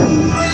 Oh,